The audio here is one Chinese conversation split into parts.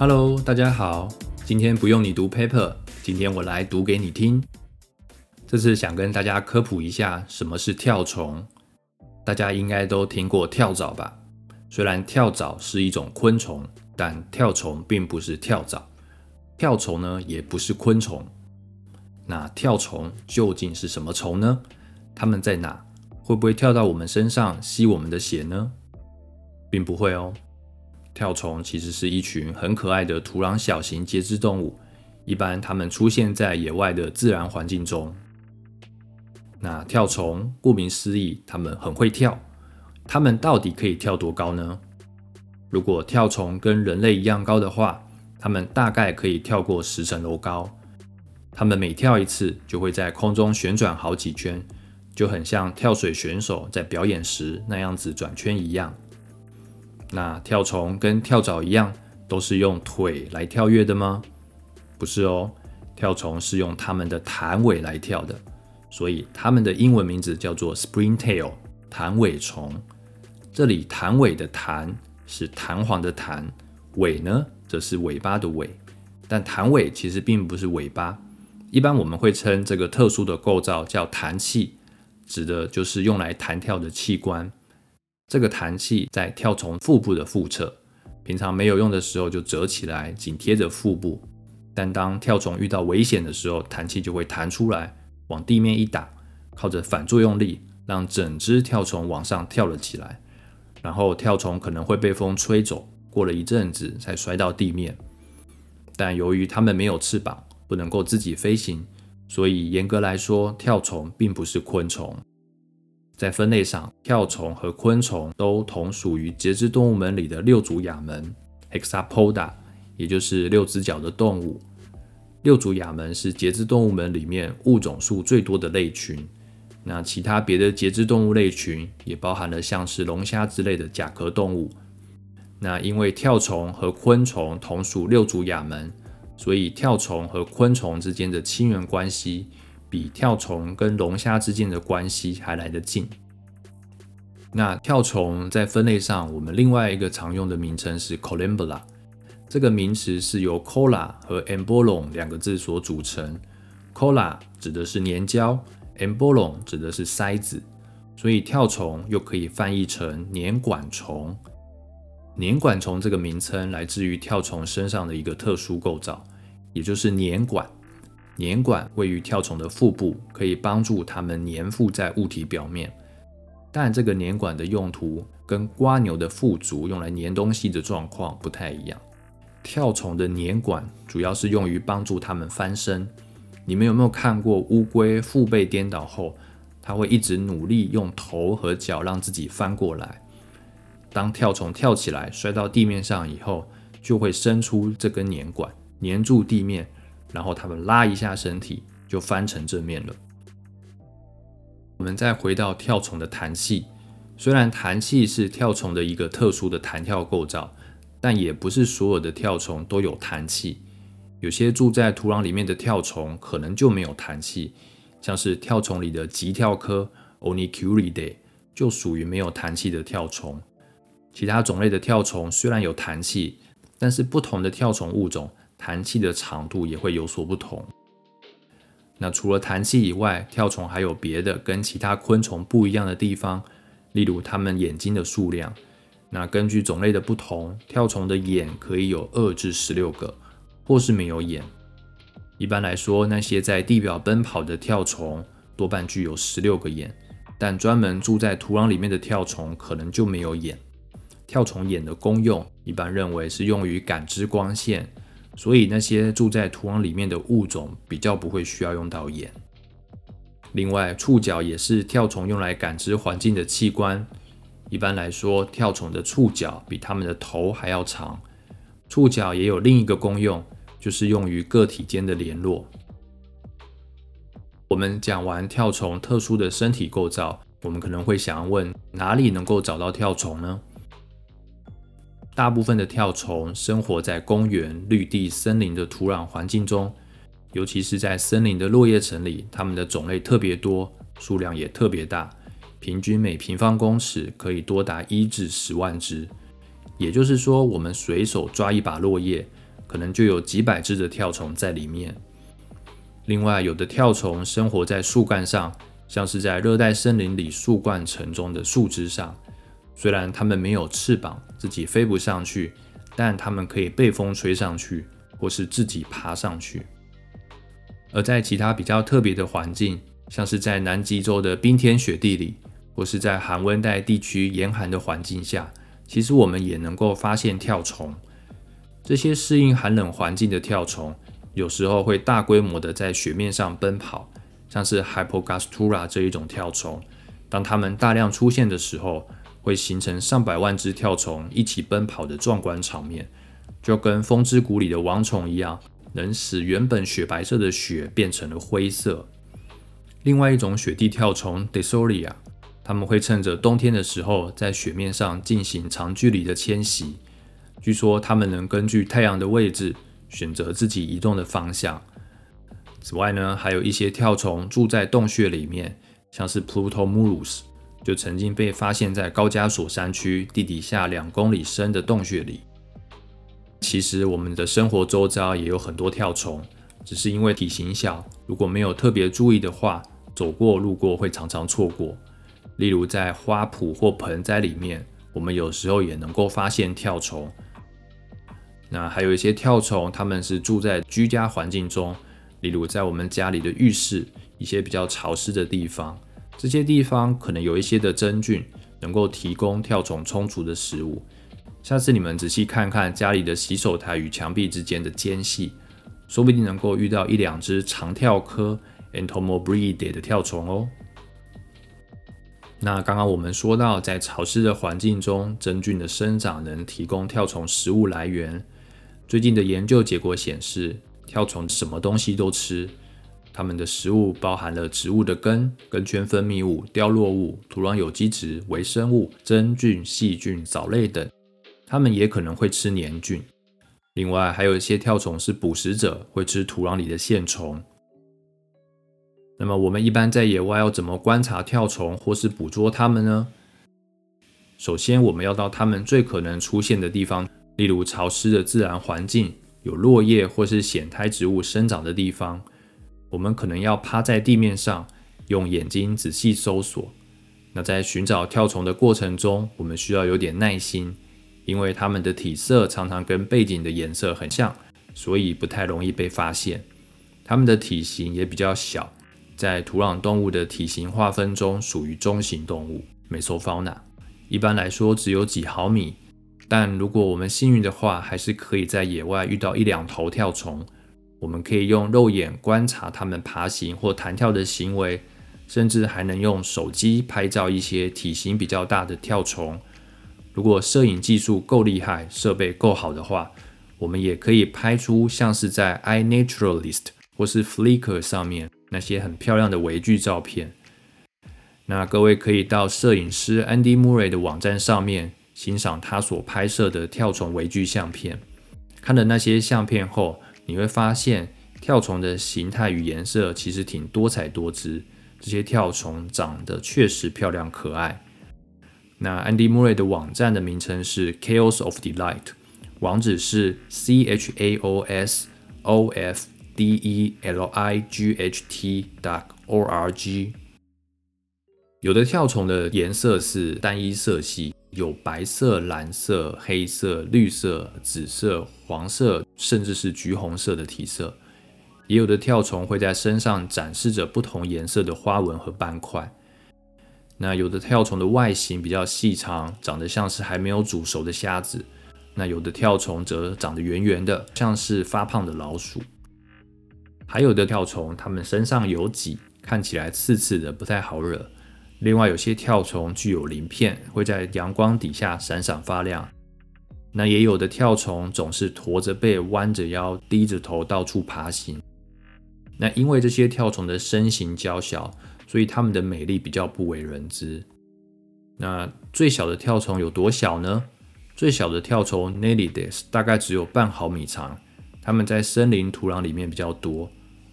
Hello，大家好。今天不用你读 paper，今天我来读给你听。这次想跟大家科普一下什么是跳虫。大家应该都听过跳蚤吧？虽然跳蚤是一种昆虫，但跳虫并不是跳蚤。跳虫呢，也不是昆虫。那跳虫究竟是什么虫呢？它们在哪？会不会跳到我们身上吸我们的血呢？并不会哦。跳虫其实是一群很可爱的土壤小型节肢动物，一般它们出现在野外的自然环境中。那跳虫顾名思义，它们很会跳。它们到底可以跳多高呢？如果跳虫跟人类一样高的话，它们大概可以跳过十层楼高。它们每跳一次，就会在空中旋转好几圈，就很像跳水选手在表演时那样子转圈一样。那跳虫跟跳蚤一样，都是用腿来跳跃的吗？不是哦，跳虫是用它们的弹尾来跳的，所以它们的英文名字叫做 springtail 弹尾虫。这里弹尾的弹是弹簧的弹，尾呢则是尾巴的尾，但弹尾其实并不是尾巴，一般我们会称这个特殊的构造叫弹器，指的就是用来弹跳的器官。这个弹器在跳虫腹部的腹侧，平常没有用的时候就折起来，紧贴着腹部。但当跳虫遇到危险的时候，弹器就会弹出来，往地面一打，靠着反作用力，让整只跳虫往上跳了起来。然后跳虫可能会被风吹走，过了一阵子才摔到地面。但由于它们没有翅膀，不能够自己飞行，所以严格来说，跳虫并不是昆虫。在分类上，跳虫和昆虫都同属于节肢动物门里的六足亚门 （Hexapoda），也就是六只脚的动物。六足亚门是节肢动物门里面物种数最多的类群。那其他别的节肢动物类群也包含了像是龙虾之类的甲壳动物。那因为跳虫和昆虫同属六足亚门，所以跳虫和昆虫之间的亲缘关系。比跳虫跟龙虾之间的关系还来得近。那跳虫在分类上，我们另外一个常用的名称是 Collembola。这个名词是由 cola 和 embolon 两个字所组成。cola 指的是粘胶，embolon 指的是塞子，所以跳虫又可以翻译成粘管虫。粘管虫这个名称来自于跳虫身上的一个特殊构造，也就是粘管。粘管位于跳虫的腹部，可以帮助它们粘附在物体表面。但这个粘管的用途跟瓜牛的腹足用来粘东西的状况不太一样。跳虫的粘管主要是用于帮助它们翻身。你们有没有看过乌龟腹背颠倒后，它会一直努力用头和脚让自己翻过来？当跳虫跳起来摔到地面上以后，就会伸出这根粘管粘住地面。然后它们拉一下身体，就翻成正面了。我们再回到跳虫的弹器，虽然弹器是跳虫的一个特殊的弹跳构造，但也不是所有的跳虫都有弹器。有些住在土壤里面的跳虫可能就没有弹器，像是跳虫里的棘跳科 Onychuridae 就属于没有弹器的跳虫。其他种类的跳虫虽然有弹器，但是不同的跳虫物种。弹气的长度也会有所不同。那除了弹气以外，跳虫还有别的跟其他昆虫不一样的地方，例如它们眼睛的数量。那根据种类的不同，跳虫的眼可以有二至十六个，或是没有眼。一般来说，那些在地表奔跑的跳虫多半具有十六个眼，但专门住在土壤里面的跳虫可能就没有眼。跳虫眼的功用一般认为是用于感知光线。所以那些住在土壤里面的物种比较不会需要用到眼。另外，触角也是跳虫用来感知环境的器官。一般来说，跳虫的触角比它们的头还要长。触角也有另一个功用，就是用于个体间的联络。我们讲完跳虫特殊的身体构造，我们可能会想要问：哪里能够找到跳虫呢？大部分的跳虫生活在公园、绿地、森林的土壤环境中，尤其是在森林的落叶层里，它们的种类特别多，数量也特别大，平均每平方公尺可以多达一至十万只。也就是说，我们随手抓一把落叶，可能就有几百只的跳虫在里面。另外，有的跳虫生活在树干上，像是在热带森林里树冠层中的树枝上。虽然它们没有翅膀，自己飞不上去，但它们可以被风吹上去，或是自己爬上去。而在其他比较特别的环境，像是在南极洲的冰天雪地里，或是在寒温带地区严寒的环境下，其实我们也能够发现跳虫。这些适应寒冷环境的跳虫。有时候会大规模的在雪面上奔跑，像是 Hypogastura 这一种跳虫。当它们大量出现的时候，会形成上百万只跳虫一起奔跑的壮观场面，就跟风之谷里的王虫一样，能使原本雪白色的雪变成了灰色。另外一种雪地跳虫 Desolia，它们会趁着冬天的时候在雪面上进行长距离的迁徙。据说它们能根据太阳的位置。选择自己移动的方向。此外呢，还有一些跳虫住在洞穴里面，像是 Plutomulus，就曾经被发现在高加索山区地底下两公里深的洞穴里。其实我们的生活周遭也有很多跳虫，只是因为体型小，如果没有特别注意的话，走过路过会常常错过。例如在花圃或盆栽里面，我们有时候也能够发现跳虫。那还有一些跳虫，它们是住在居家环境中，例如在我们家里的浴室，一些比较潮湿的地方，这些地方可能有一些的真菌，能够提供跳虫充足的食物。下次你们仔细看看家里的洗手台与墙壁之间的间隙，说不定能够遇到一两只长跳科 Entomobridae 的跳虫哦。那刚刚我们说到，在潮湿的环境中，真菌的生长能提供跳虫食物来源。最近的研究结果显示，跳虫什么东西都吃，它们的食物包含了植物的根、根圈分泌物、凋落物、土壤有机质、微生物、真菌、细菌、藻类等。它们也可能会吃黏菌。另外，还有一些跳虫是捕食者，会吃土壤里的线虫。那么，我们一般在野外要怎么观察跳虫或是捕捉它们呢？首先，我们要到它们最可能出现的地方。例如潮湿的自然环境，有落叶或是藓苔植物生长的地方，我们可能要趴在地面上，用眼睛仔细搜索。那在寻找跳虫的过程中，我们需要有点耐心，因为它们的体色常常跟背景的颜色很像，所以不太容易被发现。它们的体型也比较小，在土壤动物的体型划分中属于中型动物 （Mesofauna），一般来说只有几毫米。但如果我们幸运的话，还是可以在野外遇到一两头跳虫。我们可以用肉眼观察它们爬行或弹跳的行为，甚至还能用手机拍照一些体型比较大的跳虫。如果摄影技术够厉害，设备够好的话，我们也可以拍出像是在 iNaturalist 或是 Flickr 上面那些很漂亮的微距照片。那各位可以到摄影师 Andy Murray 的网站上面。欣赏他所拍摄的跳虫微距相片，看了那些相片后，你会发现跳虫的形态与颜色其实挺多彩多姿。这些跳虫长得确实漂亮可爱。那 Andy Murray 的网站的名称是 Chaos of Delight，网址是 c h a o s o f d e l i g h t dot o r g。有的跳虫的颜色是单一色系。有白色、蓝色、黑色、绿色、紫色、黄色，甚至是橘红色的体色。也有的跳虫会在身上展示着不同颜色的花纹和斑块。那有的跳虫的外形比较细长，长得像是还没有煮熟的虾子。那有的跳虫则长得圆圆的，像是发胖的老鼠。还有的跳虫，它们身上有脊，看起来刺刺的，不太好惹。另外，有些跳虫具有鳞片，会在阳光底下闪闪发亮。那也有的跳虫总是驼着背、弯着腰、低着头到处爬行。那因为这些跳虫的身形娇小，所以它们的美丽比较不为人知。那最小的跳虫有多小呢？最小的跳虫 Nelides 大概只有半毫米长，它们在森林土壤里面比较多。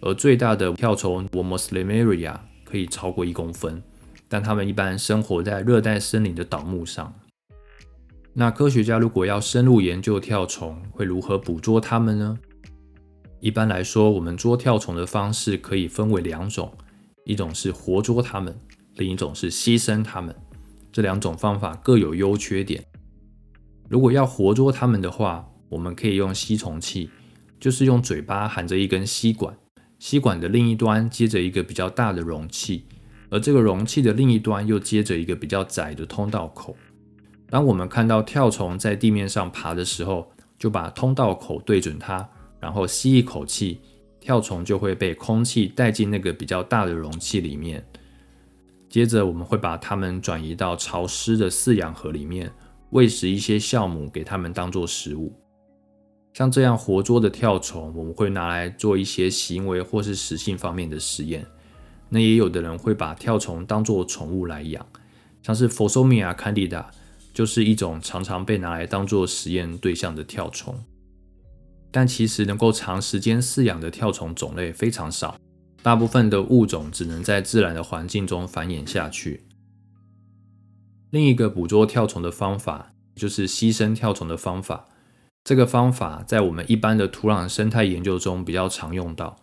而最大的跳虫 Wormslemeria 可以超过一公分。但它们一般生活在热带森林的倒木上。那科学家如果要深入研究跳虫，会如何捕捉它们呢？一般来说，我们捉跳虫的方式可以分为两种，一种是活捉它们，另一种是牺牲它们。这两种方法各有优缺点。如果要活捉它们的话，我们可以用吸虫器，就是用嘴巴含着一根吸管，吸管的另一端接着一个比较大的容器，而这个容器的另一端又接着一个比较窄的通道口。当我们看到跳虫在地面上爬的时候，就把通道口对准它。然后吸一口气，跳虫就会被空气带进那个比较大的容器里面。接着，我们会把它们转移到潮湿的饲养盒里面，喂食一些酵母给它们当做食物。像这样活捉的跳虫，我们会拿来做一些行为或是食性方面的实验。那也有的人会把跳虫当作宠物来养，像是 Phosomia candida 就是一种常常被拿来当做实验对象的跳虫。但其实能够长时间饲养的跳虫种类非常少，大部分的物种只能在自然的环境中繁衍下去。另一个捕捉跳虫的方法就是牺牲跳虫的方法。这个方法在我们一般的土壤生态研究中比较常用到。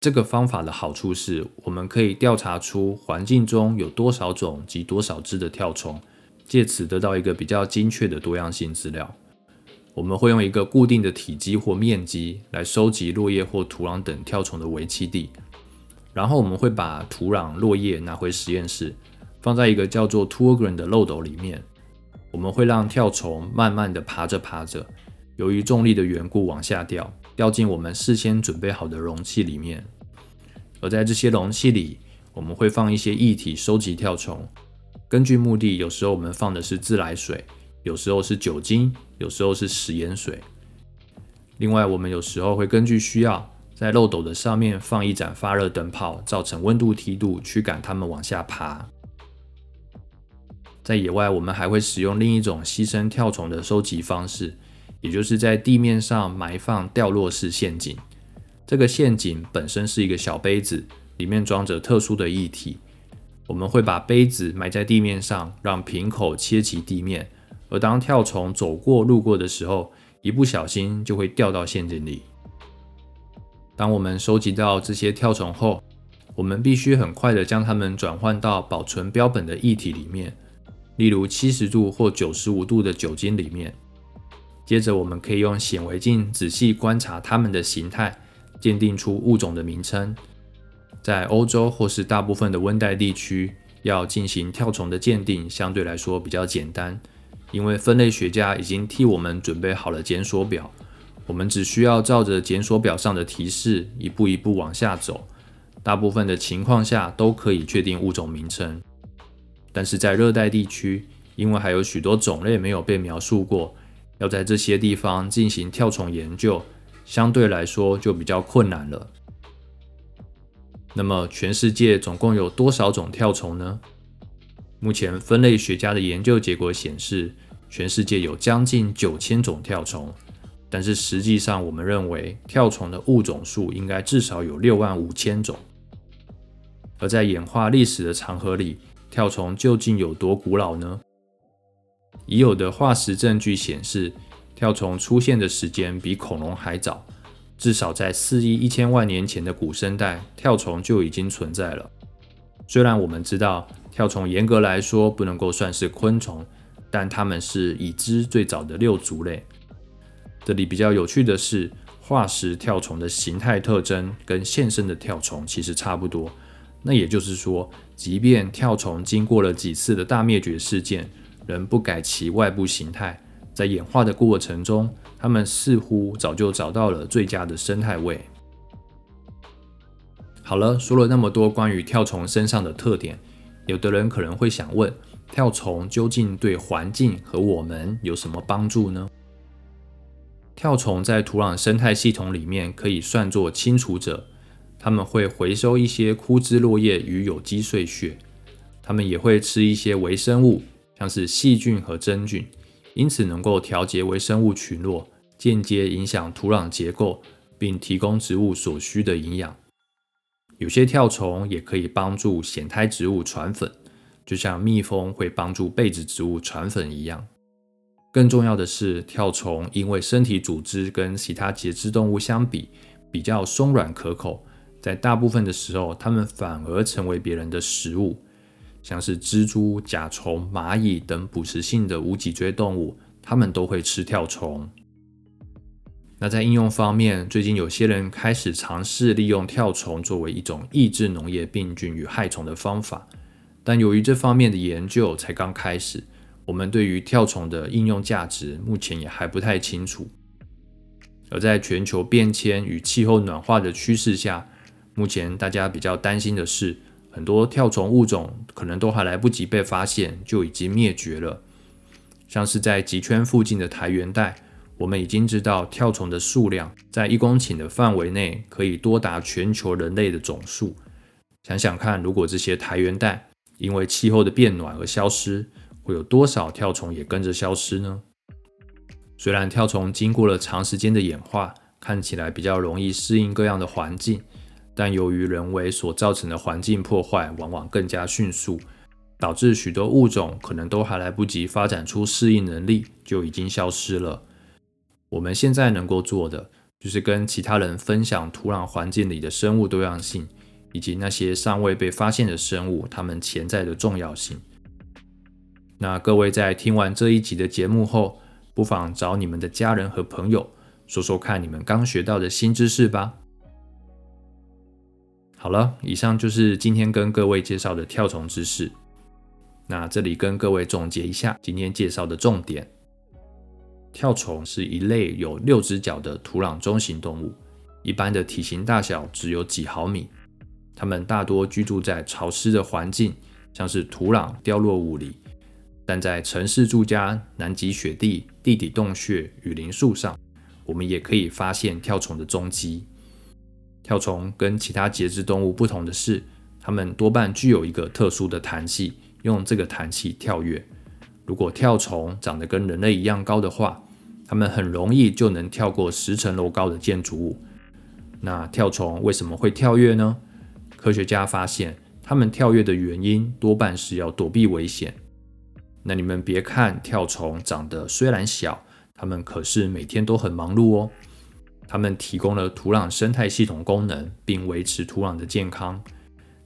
这个方法的好处是，我们可以调查出环境中有多少种及多少只的跳虫，借此得到一个比较精确的多样性资料。我们会用一个固定的体积或面积来收集落叶或土壤等跳虫的围栖地，然后我们会把土壤、落叶拿回实验室，放在一个叫做 t u r g r a n 的漏斗里面。我们会让跳虫慢慢的爬着爬着，由于重力的缘故往下掉，掉进我们事先准备好的容器里面。而在这些容器里，我们会放一些液体收集跳虫。根据目的，有时候我们放的是自来水。有时候是酒精，有时候是食盐水。另外，我们有时候会根据需要，在漏斗的上面放一盏发热灯泡，造成温度梯度，驱赶它们往下爬。在野外，我们还会使用另一种牺牲跳虫的收集方式，也就是在地面上埋放掉落式陷阱。这个陷阱本身是一个小杯子，里面装着特殊的液体。我们会把杯子埋在地面上，让瓶口切及地面。而当跳虫走过、路过的时候，一不小心就会掉到陷阱里。当我们收集到这些跳虫后，我们必须很快的将它们转换到保存标本的液体里面，例如七十度或九十五度的酒精里面。接着，我们可以用显微镜仔细观察它们的形态，鉴定出物种的名称。在欧洲或是大部分的温带地区，要进行跳虫的鉴定，相对来说比较简单。因为分类学家已经替我们准备好了检索表，我们只需要照着检索表上的提示一步一步往下走，大部分的情况下都可以确定物种名称。但是在热带地区，因为还有许多种类没有被描述过，要在这些地方进行跳虫研究，相对来说就比较困难了。那么，全世界总共有多少种跳虫呢？目前分类学家的研究结果显示，全世界有将近九千种跳虫，但是实际上，我们认为跳虫的物种数应该至少有六万五千种。而在演化历史的长河里，跳虫究竟有多古老呢？已有的化石证据显示，跳虫出现的时间比恐龙还早，至少在四亿一千万年前的古生代，跳虫就已经存在了。虽然我们知道。跳虫严格来说不能够算是昆虫，但它们是已知最早的六足类。这里比较有趣的是，化石跳虫的形态特征跟现生的跳虫其实差不多。那也就是说，即便跳虫经过了几次的大灭绝事件，人不改其外部形态，在演化的过程中，它们似乎早就找到了最佳的生态位。好了，说了那么多关于跳虫身上的特点。有的人可能会想问：跳虫究竟对环境和我们有什么帮助呢？跳虫在土壤生态系统里面可以算作清除者，它们会回收一些枯枝落叶与有机碎屑，它们也会吃一些微生物，像是细菌和真菌，因此能够调节微生物群落，间接影响土壤结构，并提供植物所需的营养。有些跳虫也可以帮助藓胎植物传粉，就像蜜蜂会帮助被子植物传粉一样。更重要的是，跳虫因为身体组织跟其他节肢动物相比比较松软可口，在大部分的时候，它们反而成为别人的食物。像是蜘蛛、甲虫、蚂蚁等捕食性的无脊椎动物，它们都会吃跳虫。那在应用方面，最近有些人开始尝试利用跳虫作为一种抑制农业病菌与害虫的方法，但由于这方面的研究才刚开始。我们对于跳虫的应用价值目前也还不太清楚，而在全球变迁与气候暖化的趋势下，目前大家比较担心的是，很多跳虫物种可能都还来不及被发现就已经灭绝了。像是在极圈附近的台原带，我们已经知道跳虫的数量在一公顷的范围内可以多达全球人类的总数。想想看，如果这些台原带因为气候的变暖而消失，会有多少跳虫也跟着消失呢？虽然跳虫经过了长时间的演化，看起来比较容易适应各样的环境，但由于人为所造成的环境破坏往往更加迅速，导致许多物种可能都还来不及发展出适应能力，就已经消失了。我们现在能够做的，就是跟其他人分享土壤环境里的生物多样性，以及那些尚未被发现的生物它们潜在的重要性。那各位在听完这一集的节目后，不妨找你们的家人和朋友说说看你们刚学到的新知识吧。好了，以上就是今天跟各位介绍的跳虫知识。那这里跟各位总结一下今天介绍的重点：跳虫是一类有六只脚的土壤中型动物，一般的体型大小只有几毫米。它们大多居住在潮湿的环境，像是土壤、掉落物里。但在城市住家、南极雪地、地底洞穴、雨林树上，我们也可以发现跳虫的踪迹。跳虫跟其他节肢动物不同的是，它们多半具有一个特殊的弹气，用这个弹气跳跃。如果跳虫长得跟人类一样高的话，它们很容易就能跳过十层楼高的建筑物。那跳虫为什么会跳跃呢？科学家发现，它们跳跃的原因多半是要躲避危险。那你们别看跳虫长得虽然小，它们可是每天都很忙碌哦。它们提供了土壤生态系统功能，并维持土壤的健康。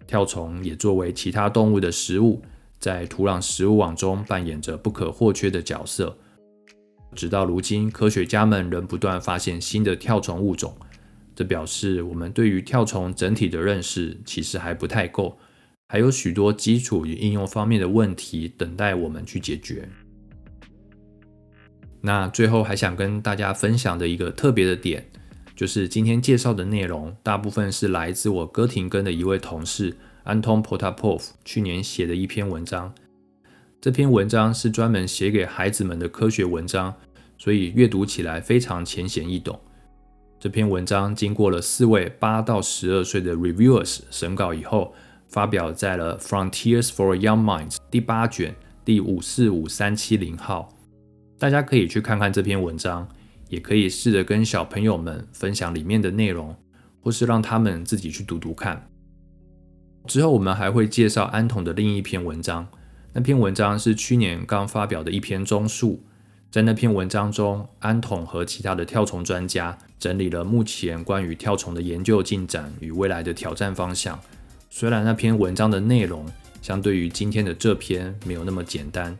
跳虫也作为其他动物的食物，在土壤食物网中扮演着不可或缺的角色。直到如今，科学家们仍不断发现新的跳虫物种，这表示我们对于跳虫整体的认识其实还不太够。还有许多基础与应用方面的问题等待我们去解决。那最后还想跟大家分享的一个特别的点，就是今天介绍的内容大部分是来自我哥廷根的一位同事安东·普塔波夫去年写的一篇文章。这篇文章是专门写给孩子们的科学文章，所以阅读起来非常浅显易懂。这篇文章经过了四位八到十二岁的 reviewers 审稿以后。发表在了《Frontiers for Young Minds》第八卷第五四五三七零号，大家可以去看看这篇文章，也可以试着跟小朋友们分享里面的内容，或是让他们自己去读读看。之后我们还会介绍安童的另一篇文章，那篇文章是去年刚发表的一篇综述，在那篇文章中，安童和其他的跳虫专家整理了目前关于跳虫的研究进展与未来的挑战方向。虽然那篇文章的内容相对于今天的这篇没有那么简单，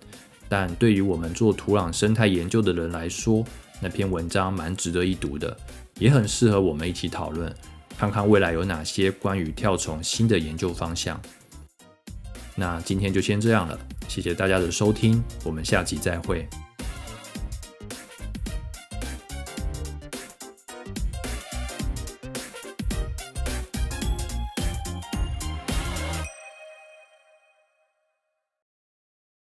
但对于我们做土壤生态研究的人来说，那篇文章蛮值得一读的，也很适合我们一起讨论，看看未来有哪些关于跳虫新的研究方向。那今天就先这样了，谢谢大家的收听，我们下集再会。